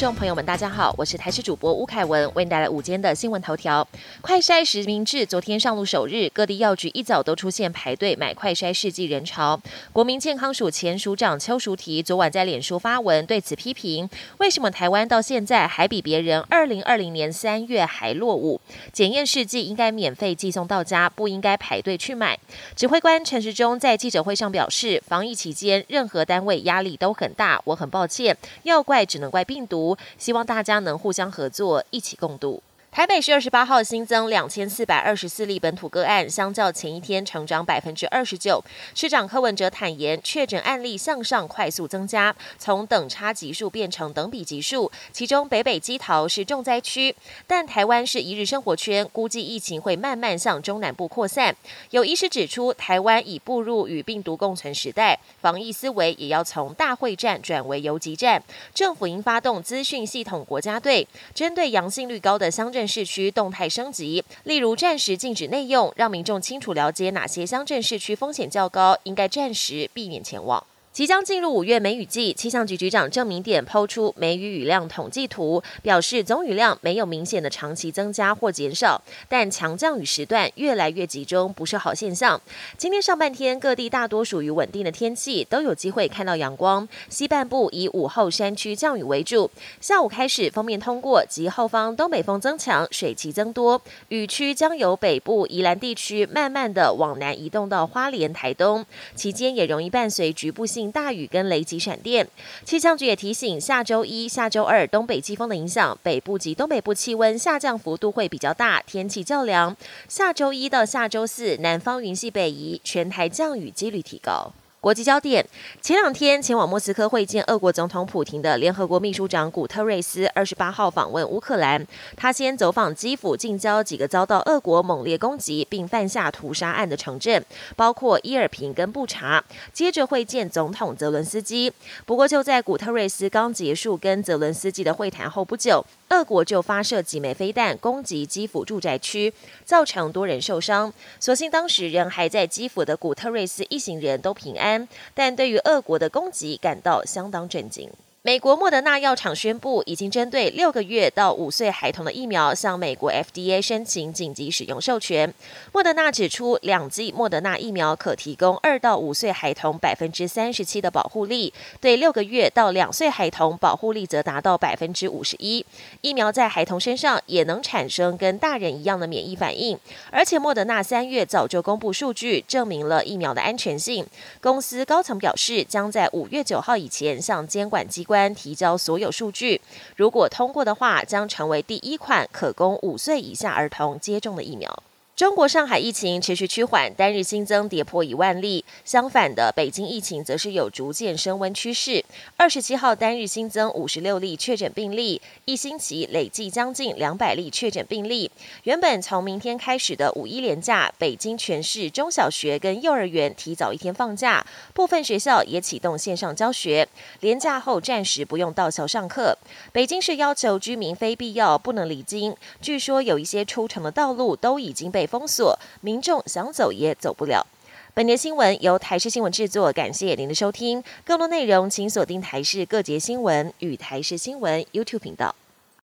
众朋友们，大家好，我是台视主播吴凯文，为您带来午间的新闻头条。快筛实名制昨天上路首日，各地药局一早都出现排队买快筛试剂人潮。国民健康署前署长邱淑媞昨晚在脸书发文对此批评：为什么台湾到现在还比别人二零二零年三月还落伍？检验试剂应该免费寄送到家，不应该排队去买。指挥官陈时中在记者会上表示，防疫期间任何单位压力都很大，我很抱歉，要怪只能怪病毒。希望大家能互相合作，一起共度。台北市二十八号新增两千四百二十四例本土个案，相较前一天成长百分之二十九。市长柯文哲坦言，确诊案例向上快速增加，从等差级数变成等比级数。其中北北基桃是重灾区，但台湾是一日生活圈，估计疫情会慢慢向中南部扩散。有医师指出，台湾已步入与病毒共存时代，防疫思维也要从大会战转为游击战。政府应发动资讯系统国家队，针对阳性率高的乡镇。镇市区动态升级，例如暂时禁止内用，让民众清楚了解哪些乡镇市区风险较高，应该暂时避免前往。即将进入五月梅雨季，气象局局长郑明典抛出梅雨雨量统计图，表示总雨量没有明显的长期增加或减少，但强降雨时段越来越集中，不是好现象。今天上半天各地大多属于稳定的天气，都有机会看到阳光。西半部以午后山区降雨为主，下午开始封面通过及后方东北风增强，水汽增多，雨区将由北部宜兰地区慢慢的往南移动到花莲、台东，期间也容易伴随局部性。大雨跟雷击闪电，气象局也提醒，下周一下周二东北季风的影响，北部及东北部气温下降幅度会比较大，天气较凉。下周一到下周四，南方云系北移，全台降雨几率提高。国际焦点：前两天前往莫斯科会见俄国总统普廷的联合国秘书长古特瑞斯，二十八号访问乌克兰。他先走访基辅近郊几个遭到俄国猛烈攻击并犯下屠杀案的城镇，包括伊尔平跟布查。接着会见总统泽伦斯基。不过就在古特瑞斯刚结束跟泽伦斯基的会谈后不久，俄国就发射几枚飞弹攻击基辅住宅区，造成多人受伤。所幸当时人还在基辅的古特瑞斯一行人都平安。但对于俄国的攻击感到相当震惊。美国莫德纳药厂宣布，已经针对六个月到五岁孩童的疫苗向美国 FDA 申请紧急使用授权。莫德纳指出，两剂莫德纳疫苗可提供二到五岁孩童百分之三十七的保护力，对六个月到两岁孩童保护力则达到百分之五十一。疫苗在孩童身上也能产生跟大人一样的免疫反应，而且莫德纳三月早就公布数据，证明了疫苗的安全性。公司高层表示，将在五月九号以前向监管机。关提交所有数据，如果通过的话，将成为第一款可供五岁以下儿童接种的疫苗。中国上海疫情持续趋缓，单日新增跌破一万例。相反的，北京疫情则是有逐渐升温趋势。二十七号单日新增五十六例确诊病例，一星期累计将近两百例确诊病例。原本从明天开始的五一连假，北京全市中小学跟幼儿园提早一天放假，部分学校也启动线上教学。连假后暂时不用到校上课。北京市要求居民非必要不能离京。据说有一些出城的道路都已经被。封锁，民众想走也走不了。本节新闻由台视新闻制作，感谢您的收听。更多内容请锁定台视各节新闻与台视新闻 YouTube 频道。